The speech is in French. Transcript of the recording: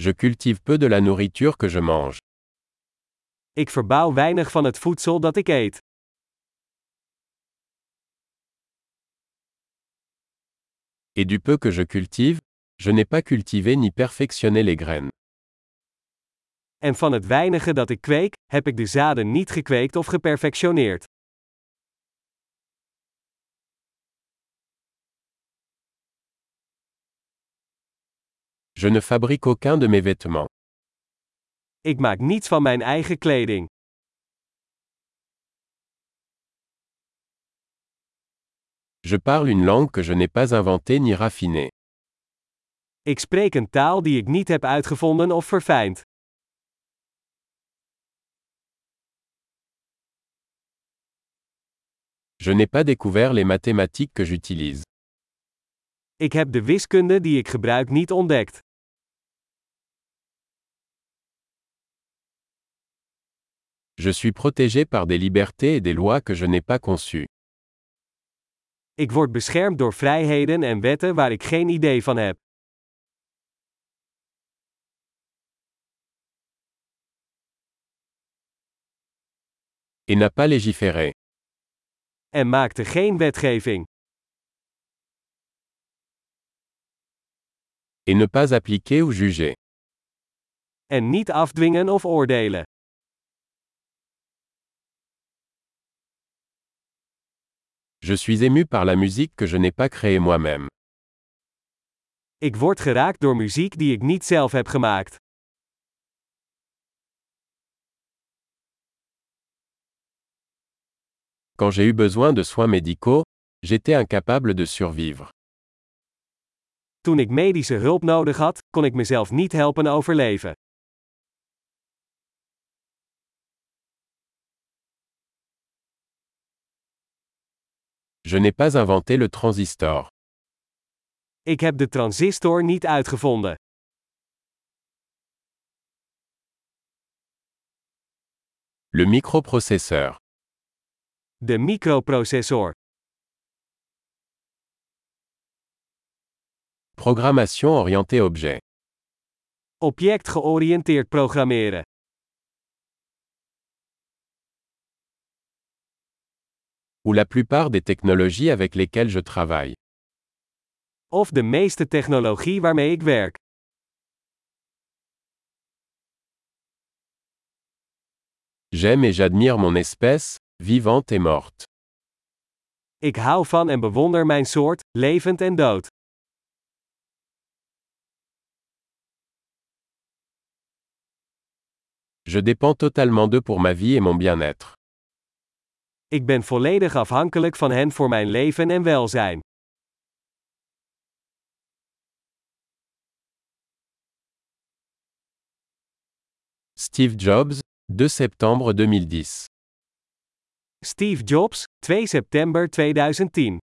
Je cultive peu de la nourriture que je mange. Ik verbouw weinig van het voedsel dat ik eet. Et du peu que je cultive, je n'ai pas cultivé ni perfectionné les graines. En van het weinige dat ik kweek, heb ik de zaden niet gekweekt of geperfectioneerd. Je ne fabrique aucun de mes vêtements. Ik maak niets van mijn eigen kleding. Je parle une langue que je n'ai pas inventée ni raffinée. Ik spreek een taal die ik niet heb uitgevonden of verfijnd. Je n'ai pas découvert les mathématiques que j'utilise. Ik heb de wiskunde die ik gebruik niet ontdekt. Je suis protégé par des libertés et des lois que je n'ai pas conçues. Ik word beschermd door vrijheden en wetten waar ik geen idee van heb. Et n'a pas légiféré. En maakte geen wetgeving. Et ne pas appliquer ou juger. En niet afdwingen of oordelen. Je suis ému par la musique que je n'ai pas créée moi-même. Ik word geraakt door muziek die ik niet zelf heb gemaakt. Quand j'ai eu besoin de soins médicaux, j'étais incapable de survivre. Toen ik medische hulp nodig had, kon ik mezelf niet helpen overleven. Je n'ai pas inventé le transistor. Ik heb de transistor niet uitgevonden. Le microprocesseur. De microprocessor. Programmation orientée objet. Object georiënteerd programmeren. Ou la plupart des technologies avec lesquelles je travaille. Of de meeste technologie waarmee ik werk. J'aime et j'admire mon espèce, vivante et morte. Ik hou van en bewonder mijn soort, levend en dood. Je dépends totalement d'eux pour ma vie et mon bien-être. Ik ben volledig afhankelijk van hen voor mijn leven en welzijn. Steve Jobs, 2 septembre 2010. Steve Jobs, 2 september 2010